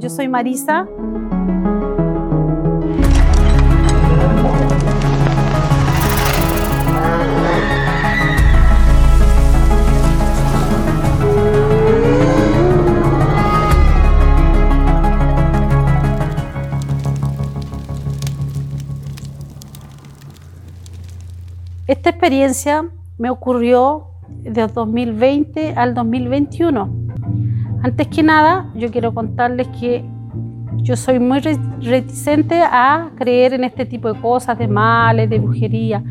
yo soy Marisa. Esta experiencia me ocurrió de 2020 al 2021. Antes que nada, yo quiero contarles que yo soy muy reticente a creer en este tipo de cosas, de males, de brujería.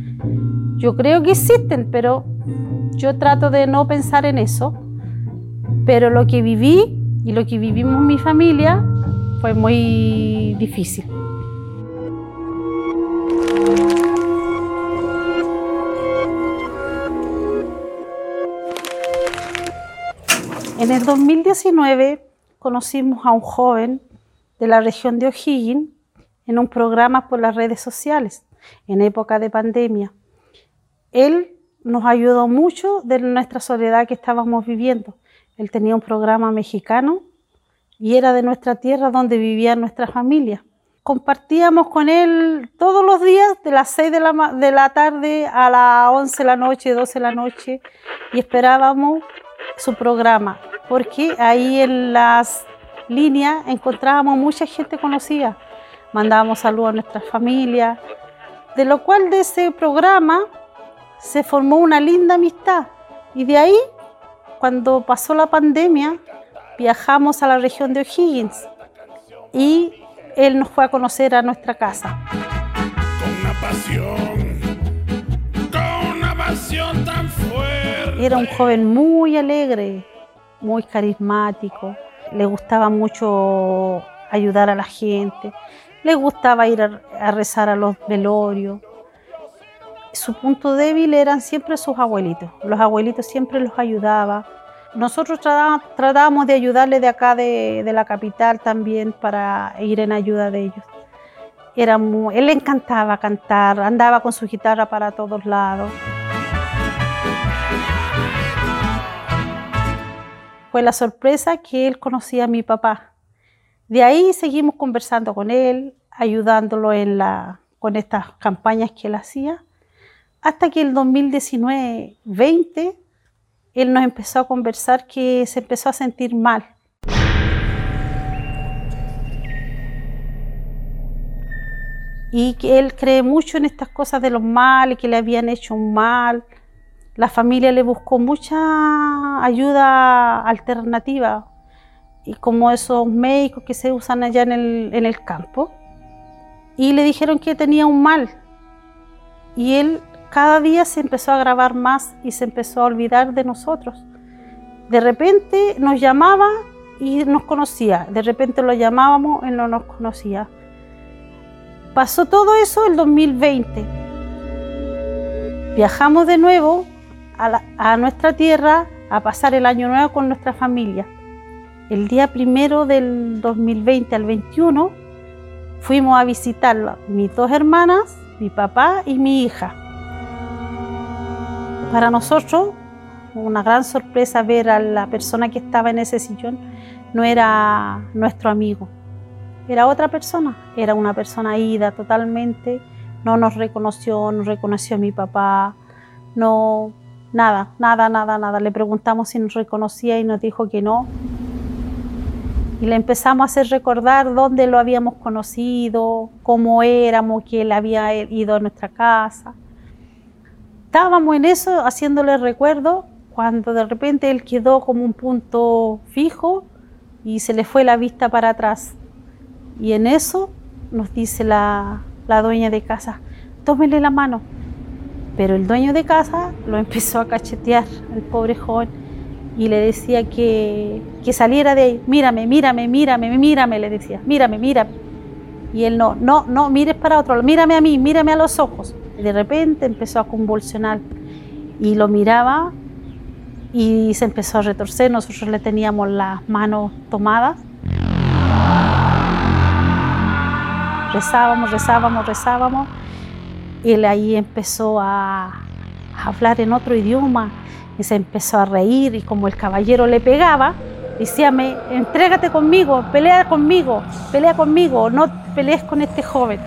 Yo creo que existen, pero yo trato de no pensar en eso. Pero lo que viví y lo que vivimos mi familia fue muy difícil. En el 2019 conocimos a un joven de la región de O'Higgins en un programa por las redes sociales en época de pandemia. Él nos ayudó mucho de nuestra soledad que estábamos viviendo. Él tenía un programa mexicano y era de nuestra tierra donde vivía nuestra familia. Compartíamos con él todos los días de las 6 de la, de la tarde a las 11 de la noche, 12 de la noche y esperábamos su programa, porque ahí en las líneas encontrábamos mucha gente conocida, mandábamos saludos a nuestras familias, de lo cual de ese programa se formó una linda amistad. Y de ahí, cuando pasó la pandemia, viajamos a la región de O'Higgins y él nos fue a conocer a nuestra casa. Con pasión, Era un joven muy alegre, muy carismático, le gustaba mucho ayudar a la gente, le gustaba ir a, rezar a los velorios. Su punto débil eran siempre sus abuelitos, los abuelitos siempre los ayudaba. Nosotros tratábamos de ayudarle de acá, de, la capital también, para ir en ayuda de ellos. Era él le encantaba cantar, andaba con su guitarra para todos lados. Fue la sorpresa que él conocía a mi papá. De ahí seguimos conversando con él, ayudándolo en la, con estas campañas que él hacía, hasta que el 2019-20 él nos empezó a conversar que se empezó a sentir mal. Y que él cree mucho en estas cosas de los males, que le habían hecho un mal, la familia le buscó mucha ayuda alternativa, y como esos médicos que se usan allá en el, campo, y le dijeron que tenía un mal. Y él cada día se empezó a agravar más y se empezó a olvidar de nosotros. De repente nos llamaba y nos conocía, de repente lo llamábamos y no nos conocía. Pasó todo eso el 2020. Viajamos de nuevo a, nuestra tierra a pasar el año nuevo con nuestra familia. El día primero del 2020 al 21 fuimos a visitar mis dos hermanas, mi papá y mi hija. Para nosotros, una gran sorpresa ver a la persona que estaba en ese sillón, no era nuestro amigo, era otra persona, era una persona ida totalmente, no nos reconoció, no reconoció a mi papá, no, Nada, nada, nada, nada. Le preguntamos si nos reconocía y nos dijo que no. Y le empezamos a hacer recordar dónde lo habíamos conocido, cómo éramos, que él había ido a nuestra casa. Estábamos en eso, haciéndole recuerdo, cuando de repente él quedó como un punto fijo y se le fue la vista para atrás. Y en eso nos dice la, la dueña de casa, tómele la mano. Pero el dueño de casa lo empezó a cachetear al pobre joven y le decía que, que saliera de ahí. Mírame, mírame, mírame, mírame, le decía, mírame, mírame. Y él no, no, no, mires para otro lado, mírame a mí, mírame a los ojos. De repente empezó a convulsionar y lo miraba y se empezó a retorcer. Nosotros le teníamos las manos tomadas. Rezábamos, rezábamos, rezábamos él ahí empezó a, hablar en otro idioma y se empezó a reír y como el caballero le pegaba, Decía, me, entrégate conmigo, pelea conmigo, pelea conmigo, no pelees con este joven.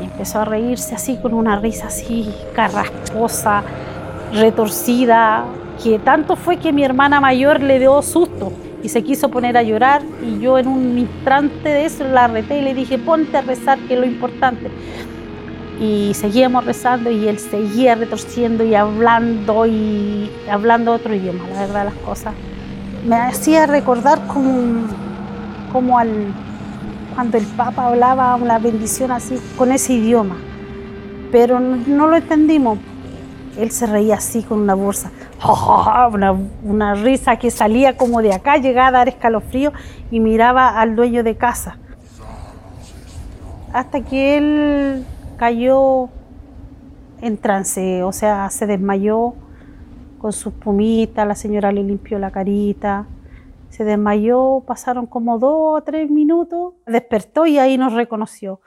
Y empezó a reírse así con una risa así carrasposa, retorcida, que tanto fue que mi hermana mayor le dio susto y se quiso poner a llorar y yo en un instante de eso la reté y le dije, ponte a rezar, que es lo importante. Y seguíamos rezando y él seguía retorciendo y hablando y hablando otro idioma, la verdad las cosas. Me hacía recordar como, como al, cuando el Papa hablaba una bendición así, con ese idioma. Pero no lo entendimos. Él se reía así con una bolsa una, una, risa que salía como de acá, llegaba a dar escalofrío y miraba al dueño de casa. Hasta que él cayó en trance, o sea, se desmayó con sus pumitas, la señora le limpió la carita, se desmayó, pasaron como dos o tres minutos, despertó y ahí nos reconoció.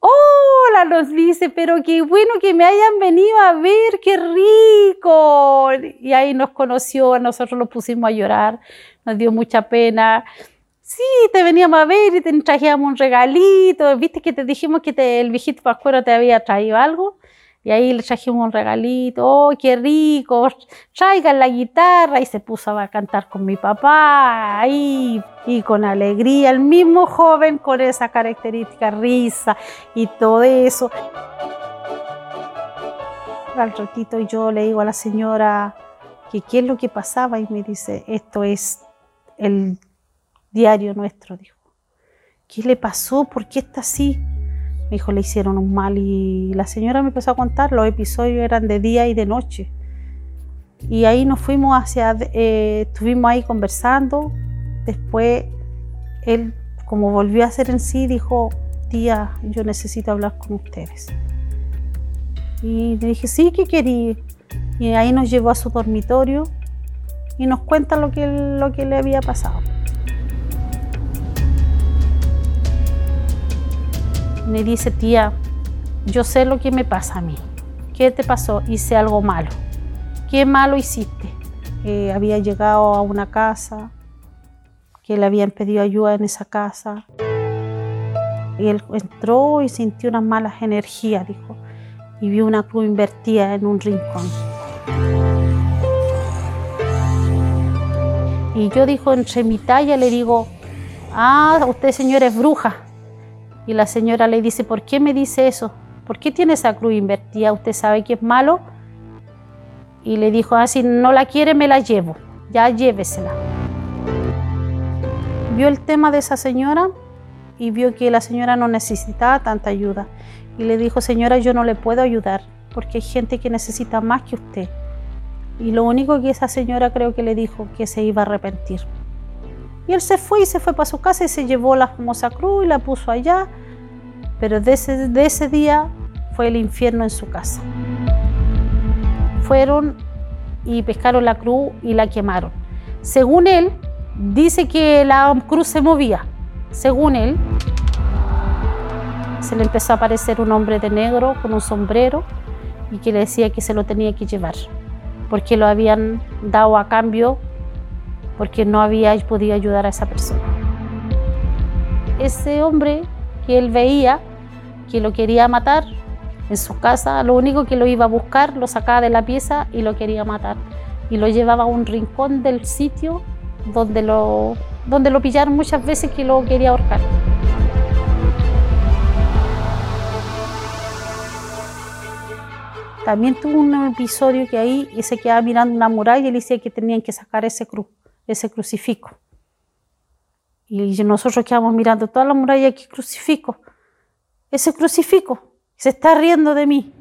Hola, nos dice, pero qué bueno que me hayan venido a ver, qué rico. Y ahí nos conoció, nosotros nos pusimos a llorar, nos dio mucha pena. Sí, te veníamos a ver y te trajíamos un regalito. ¿Viste que te dijimos que el viejito Pascuero te había traído algo? Y ahí le trajimos un regalito, ¡oh, qué rico! Traigan la guitarra. Y se puso a cantar con mi papá, y con alegría. El mismo joven con esa característica, risa y todo eso. Al ratito yo le digo a la señora que qué es lo que pasaba y me dice, esto es el diario nuestro, dijo. ¿Qué le pasó? ¿Por qué está así? Me dijo, le hicieron un mal y la señora me empezó a contar, los episodios eran de día y de noche. Y ahí nos fuimos hacia, eh, estuvimos ahí conversando. Después él, como volvió a ser en sí, dijo, tía, yo necesito hablar con ustedes. Y le dije, sí, ¿qué quería? Y ahí nos llevó a su dormitorio y nos cuenta lo que, lo que le había pasado. Me dice, tía, yo sé lo que me pasa a mí. ¿Qué te pasó? Hice algo malo. ¿Qué malo hiciste? Eh, había llegado a una casa, que le habían pedido ayuda en esa casa. Y él entró y sintió unas malas energías, dijo, y vio una cruz invertida en un rincón. Y yo dijo, entre mi talla le digo, ah, usted señora es bruja. Y la señora le dice, ¿por qué me dice eso? ¿Por qué tiene esa cruz invertida? ¿Usted sabe que es malo? Y le dijo, ah, si no la quiere, me la llevo. Ya llévesela. Vio el tema de esa señora y vio que la señora no necesitaba tanta ayuda. Y le dijo, señora, yo no le puedo ayudar porque hay gente que necesita más que usted. Y lo único que esa señora creo que le dijo que se iba a arrepentir. Y él se fue y se fue para su casa y se llevó la famosa cruz y la puso allá. Pero de ese, de ese día fue el infierno en su casa. Fueron y pescaron la cruz y la quemaron. Según él, dice que la cruz se movía. Según él, se le empezó a aparecer un hombre de negro con un sombrero y que le decía que se lo tenía que llevar, porque lo habían dado a cambio porque no había podido ayudar a esa persona. Ese hombre que él veía que lo quería matar en su casa, lo único que lo iba a buscar, lo sacaba de la pieza y lo quería matar. Y lo llevaba a un rincón del sitio donde lo, donde lo pillaron muchas veces que lo quería ahorcar. También tuvo un episodio que ahí se quedaba mirando una muralla y le decía que tenían que sacar ese cruz ese crucifijo. Y nosotros quedamos mirando toda la muralla, que crucifijo? Ese crucifijo se está riendo de mí.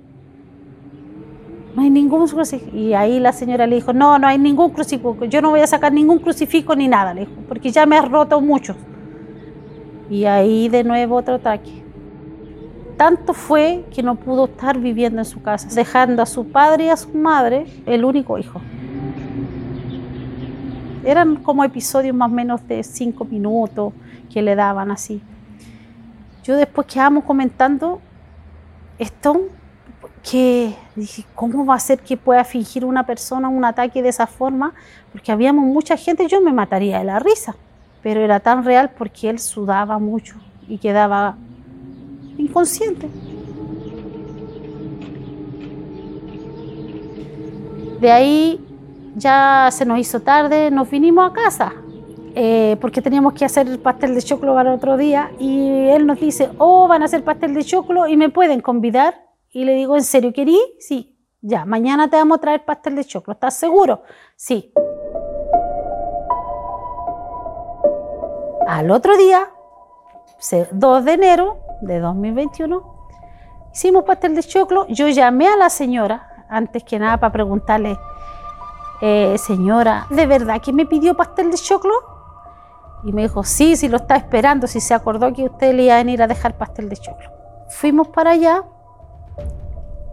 No hay ningún crucifijo. Y ahí la señora le dijo, no, no hay ningún crucifijo. Yo no voy a sacar ningún crucifijo ni nada, le dijo, porque ya me has roto mucho. Y ahí de nuevo otro ataque. Tanto fue que no pudo estar viviendo en su casa, dejando a su padre y a su madre el único hijo. Eran como episodios más o menos de cinco minutos que le daban así. Yo después quedamos comentando esto, que ¿cómo va a ser que pueda fingir una persona un ataque de esa forma? Porque habíamos mucha gente, yo me mataría de la risa. pero era tan real porque él sudaba mucho y quedaba inconsciente. De ahí ya se nos hizo tarde, nos vinimos a casa eh, porque teníamos que hacer el pastel de choclo para otro día y él nos dice, oh, van a hacer pastel de choclo y me pueden convidar. Y le digo, ¿en serio querí? Sí, ya, mañana te vamos a traer pastel de choclo, ¿estás seguro? Sí. Al otro día, 2 de enero de 2021, hicimos pastel de choclo. Yo llamé a la señora, antes que nada, para preguntarle, eh, señora, ¿de verdad que me pidió pastel de choclo? Y me dijo, sí, sí lo está esperando, si se acordó que usted le iba a venir a dejar pastel de choclo. Fuimos para allá,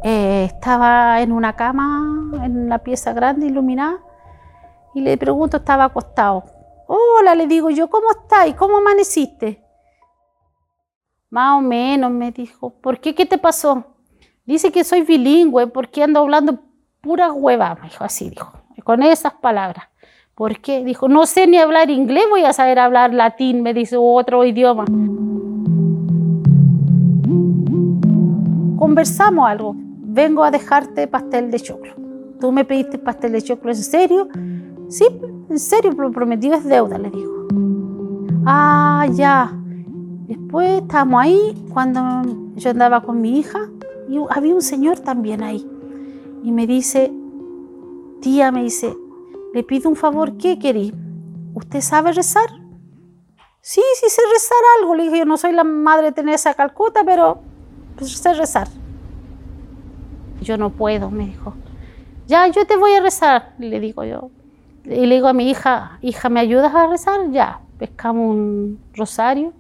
eh, estaba en una cama, en una pieza grande, iluminada, y le pregunto, estaba acostado. Hola, le digo yo, ¿cómo estás? ¿Cómo amaneciste? Más o menos, me dijo. ¿Por qué? ¿Qué te pasó? Dice que soy bilingüe, porque ando hablando pura hueva, me dijo así, dijo, con esas palabras. ¿Por qué? Dijo, no sé ni hablar inglés, voy a saber hablar latín, me dice, otro idioma. Conversamos algo. Vengo a dejarte pastel de choclo. ¿Tú me pediste pastel de choclo en serio? Sí, en serio, lo prometido es deuda, le digo. Ah, ya. Después estábamos ahí cuando yo andaba con mi hija y había un señor también ahí. Y me dice, tía, me dice, le pido un favor, ¿qué querí? ¿Usted sabe rezar? Sí, sí sé rezar algo. Le dije, yo no soy la madre de Teresa Calcuta, pero pues, sé rezar. Yo no puedo, me dijo. Ya, yo te voy a rezar, le digo yo. Y le digo a mi hija, hija, ¿me ayudas a rezar? Ya, pescamos un rosario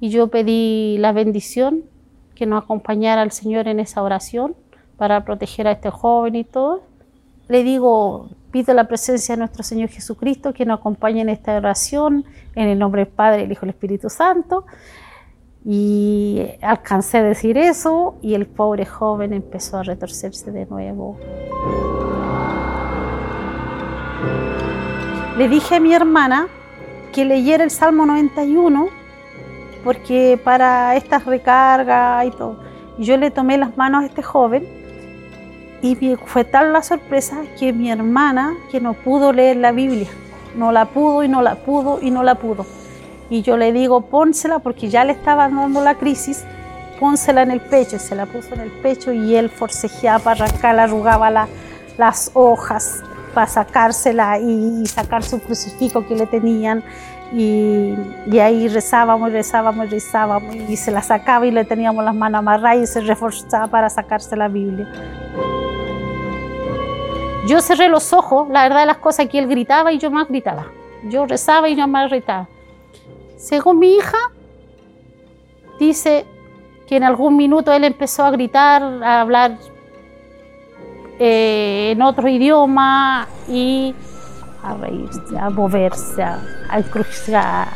y yo pedí la bendición que nos acompañara el Señor en esa oración para proteger a este joven y todo. Le digo, Pido la presencia de nuestro Señor Jesucristo que nos acompañe en esta oración, en el nombre del Padre, el Hijo y el Espíritu Santo. Y alcancé a decir eso y el pobre joven empezó a retorcerse de nuevo. Le dije a mi hermana que leyera el Salmo 91 porque para estas recargas y todo. Y yo le tomé las manos a este joven y fue tal la sorpresa que mi hermana, que no pudo leer la Biblia, no la pudo y no la pudo y no la pudo. Y yo le digo, pónsela porque ya le estaba dando la crisis, pónsela en el pecho. Y se la puso en el pecho y él forcejeaba para arrancarla, arrugaba las hojas para sacársela y, sacar su crucifijo que le tenían. Y, y, ahí rezábamos, rezábamos, rezábamos y se la sacaba y le teníamos las manos amarradas y se reforzaba para sacarse la Biblia. Yo cerré los ojos, la verdad de las cosas que él gritaba y yo más gritaba. Yo rezaba y yo más gritaba. Según mi hija, dice que en algún minuto él empezó a gritar, a hablar eh, en otro idioma y a reírse, a moverse, a, a,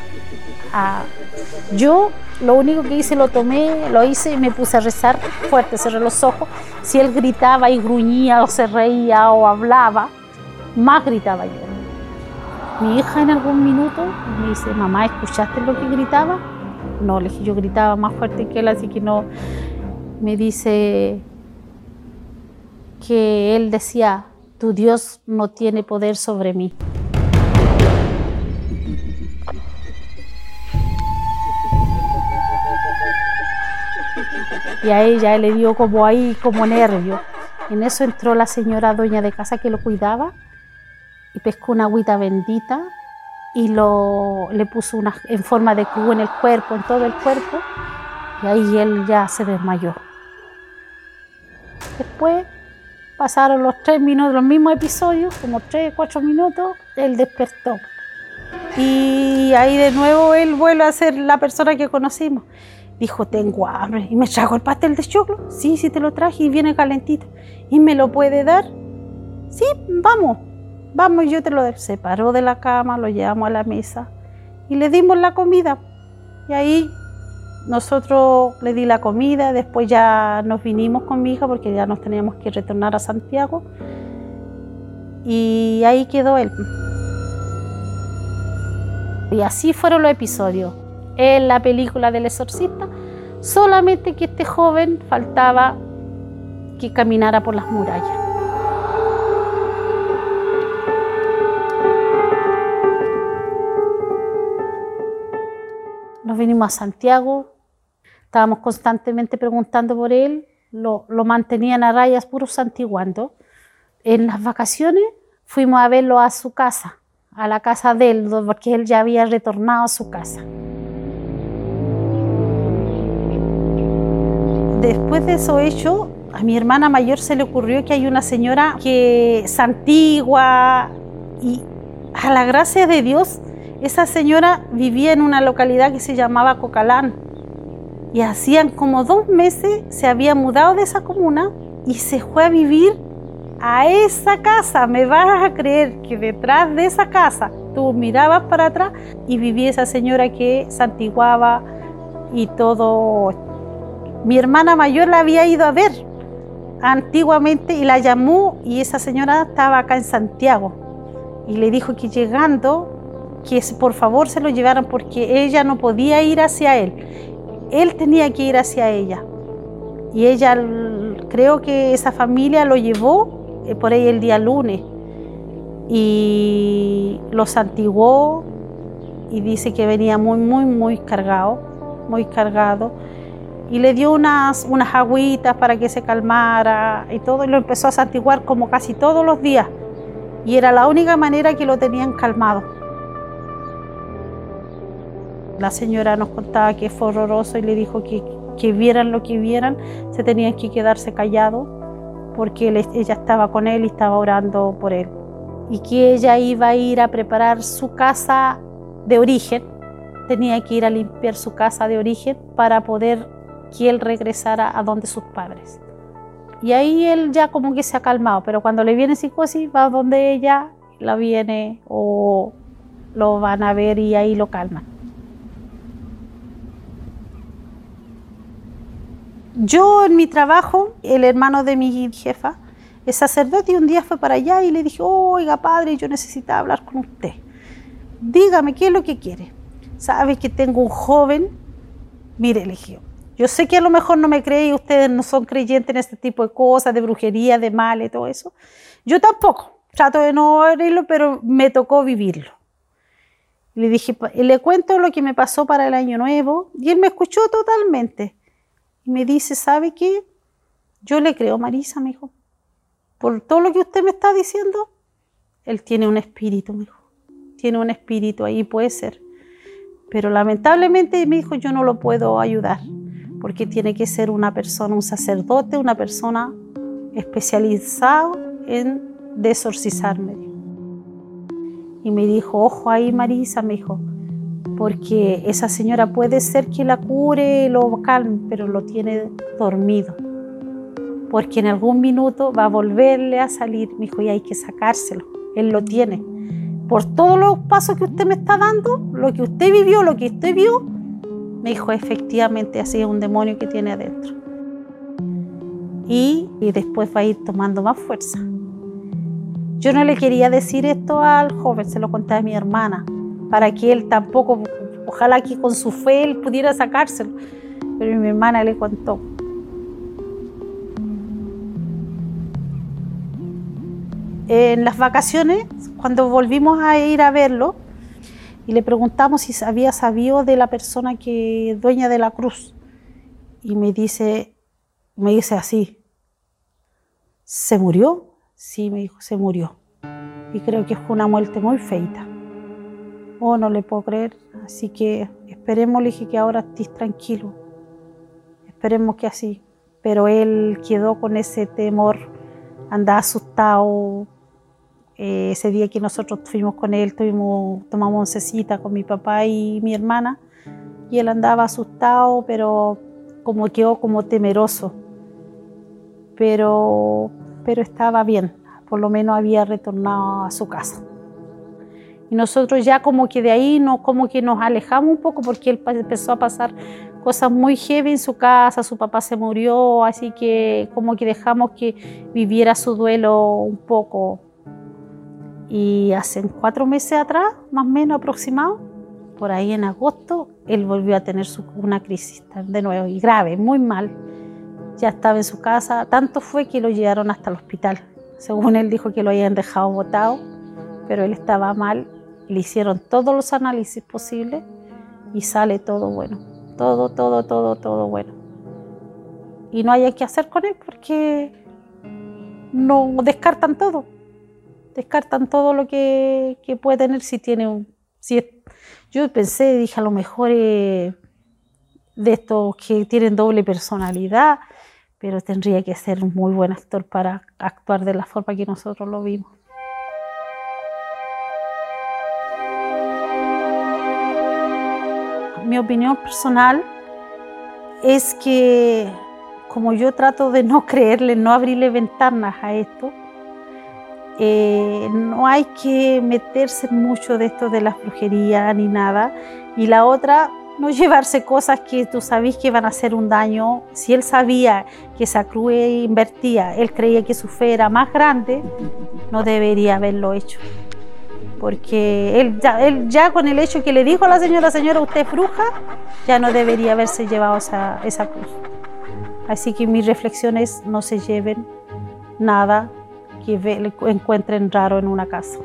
Yo lo único que hice, lo tomé, lo hice y me puse a rezar fuerte, cerré los ojos. Si él gritaba y gruñía o se reía o hablaba, más gritaba yo. Mi hija en algún minuto me dice, mamá, ¿escuchaste lo que gritaba? No, le dije, yo gritaba más fuerte que él, así que no. Me dice que él decía, tu Dios no tiene poder sobre mí. Y a ella le dio como ahí, como nervio. En eso entró la señora dueña de casa que lo cuidaba y pescó una agüita bendita y lo, le puso una, en forma de cubo en el cuerpo, en todo el cuerpo, y ahí él ya se desmayó. Después pasaron los tres minutos, los mismos episodios, como tres, cuatro minutos, él despertó. Y ahí de nuevo él vuelve a ser la persona que conocimos. Dijo, tengo hambre. ¿Y me trajo el pastel de choclo? Sí, sí te lo traje y viene calentito. ¿Y me lo puede dar? Sí, vamos. Vamos, yo te lo doy. Se paró de la cama, lo llevamos a la mesa y le dimos la comida. Y ahí nosotros le di la comida, después ya nos vinimos con mi hija porque ya nos teníamos que retornar a Santiago. Y ahí quedó él. Y así fueron los episodios. En la película del exorcista, solamente que este joven faltaba que caminara por las murallas. Nos vinimos a Santiago, estábamos constantemente preguntando por él, lo, mantenían a rayas puros santiguando. En las vacaciones fuimos a verlo a su casa, a la casa de él, porque él ya había retornado a su casa. Después de eso hecho, a mi hermana mayor se le ocurrió que hay una señora que es antigua y a la gracia de Dios, esa señora vivía en una localidad que se llamaba Cocalán. Y hacían como dos meses se había mudado de esa comuna y se fue a vivir a esa casa. Me vas a creer que detrás de esa casa tú mirabas para atrás y vivía esa señora que santiguaba y todo. Mi hermana mayor la había ido a ver antiguamente y la llamó y esa señora estaba acá en Santiago. Y le dijo que llegando que por favor se lo llevaran porque ella no podía ir hacia él, él tenía que ir hacia ella. Y ella creo que esa familia lo llevó eh, por ahí el día lunes. Y lo santiguó y dice que venía muy muy muy cargado, muy cargado y le dio unas, unas agüitas para que se calmara y todo, y lo empezó a santiguar como casi todos los días. Y era la única manera que lo tenían calmado. La señora nos contaba que fue horroroso y le dijo que, que vieran lo que vieran, se tenían que quedarse callados porque ella estaba con él y estaba orando por él. Y que ella iba a ir a preparar su casa de origen, tenía que ir a limpiar su casa de origen para poder que él regresara a donde sus padres. Y ahí él ya como que se ha calmado, pero cuando le viene psicosis va donde ella, la viene o lo van a ver y ahí lo calman. Yo en mi trabajo, el hermano de mi jefa, es sacerdote y un día fue para allá y le dije, oiga padre, yo necesitaba hablar con usted. Dígame, ¿qué es lo que quiere? Sabe que tengo un joven, mire, le dije, yo sé que a lo mejor no me cree y ustedes no son creyentes en este tipo de cosas, de brujería, de mal y todo eso. Yo tampoco. Trato de no oírlo, pero me tocó vivirlo. Le dije, le cuento lo que me pasó para el año nuevo y él me escuchó totalmente. Y me dice, ¿sabe qué? Yo le creo, Marisa, me dijo. Por todo lo que usted me está diciendo, él tiene un espíritu, me dijo. Tiene un espíritu ahí, puede ser. Pero lamentablemente me dijo, yo no lo puedo ayudar porque tiene que ser una persona, un sacerdote, una persona especializada en desorcizarme. Y me dijo, ojo ahí Marisa, me dijo, porque esa señora puede ser que la cure, lo calme, pero lo tiene dormido. Porque en algún minuto va a volverle a salir, me dijo, y hay que sacárselo. Él lo tiene. Por todos los pasos que usted me está dando, lo que usted vivió, lo que usted vio, me dijo, efectivamente, así es un demonio que tiene adentro. Y, y después va a ir tomando más fuerza. Yo no le quería decir esto al joven, se lo conté a mi hermana, para que él tampoco, ojalá que con su fe él pudiera sacárselo. Pero mi hermana le contó. En las vacaciones, cuando volvimos a ir a verlo, y le preguntamos si había sabido de la persona que dueña de la cruz. Y me dice, me dice así, ¿se murió? Sí, me dijo, se murió. Y creo que fue una muerte muy feita. Oh, no le puedo creer. Así que esperemos, le dije, que ahora estés tranquilo. Esperemos que así. Pero él quedó con ese temor, andaba asustado, eh, ese día que nosotros fuimos con él, tuvimos, tomamos oncecita con mi papá y mi hermana, y él andaba asustado, pero como quedó como temeroso. Pero, pero estaba bien, por lo menos había retornado a su casa. Y nosotros ya como que de ahí no, como que nos alejamos un poco porque él empezó a pasar cosas muy heavy en su casa, su papá se murió, así que como que dejamos que viviera su duelo un poco y hace cuatro meses atrás, más o menos aproximado, por ahí en agosto, él volvió a tener una crisis de nuevo y grave, muy mal. Ya estaba en su casa, tanto fue que lo llevaron hasta el hospital. Según él dijo que lo habían dejado botado, pero él estaba mal. Le hicieron todos los análisis posibles y sale todo bueno. Todo, todo, todo, todo bueno. Y no hay que hacer con él porque no descartan todo. Descartan todo lo que, puede tener si tiene un... Si yo pensé, dije, a lo mejor de estos que tienen doble personalidad, pero tendría que ser un muy buen actor para actuar de la forma que nosotros lo vimos. Mi opinión personal es que como yo trato de no creerle, no abrirle ventanas a esto, eh, no hay que meterse mucho de esto de la brujería ni nada. Y la otra, no llevarse cosas que tú sabes que van a hacer un daño. Si él sabía que esa cruz invertía, él creía que su fe era más grande, no debería haberlo hecho. Porque él ya, con el hecho que le dijo a la señora, señora, usted es bruja, ya no debería haberse llevado esa, esa cruz. Así que mis reflexiones no se lleven nada que ve, encuentren raro en una casa.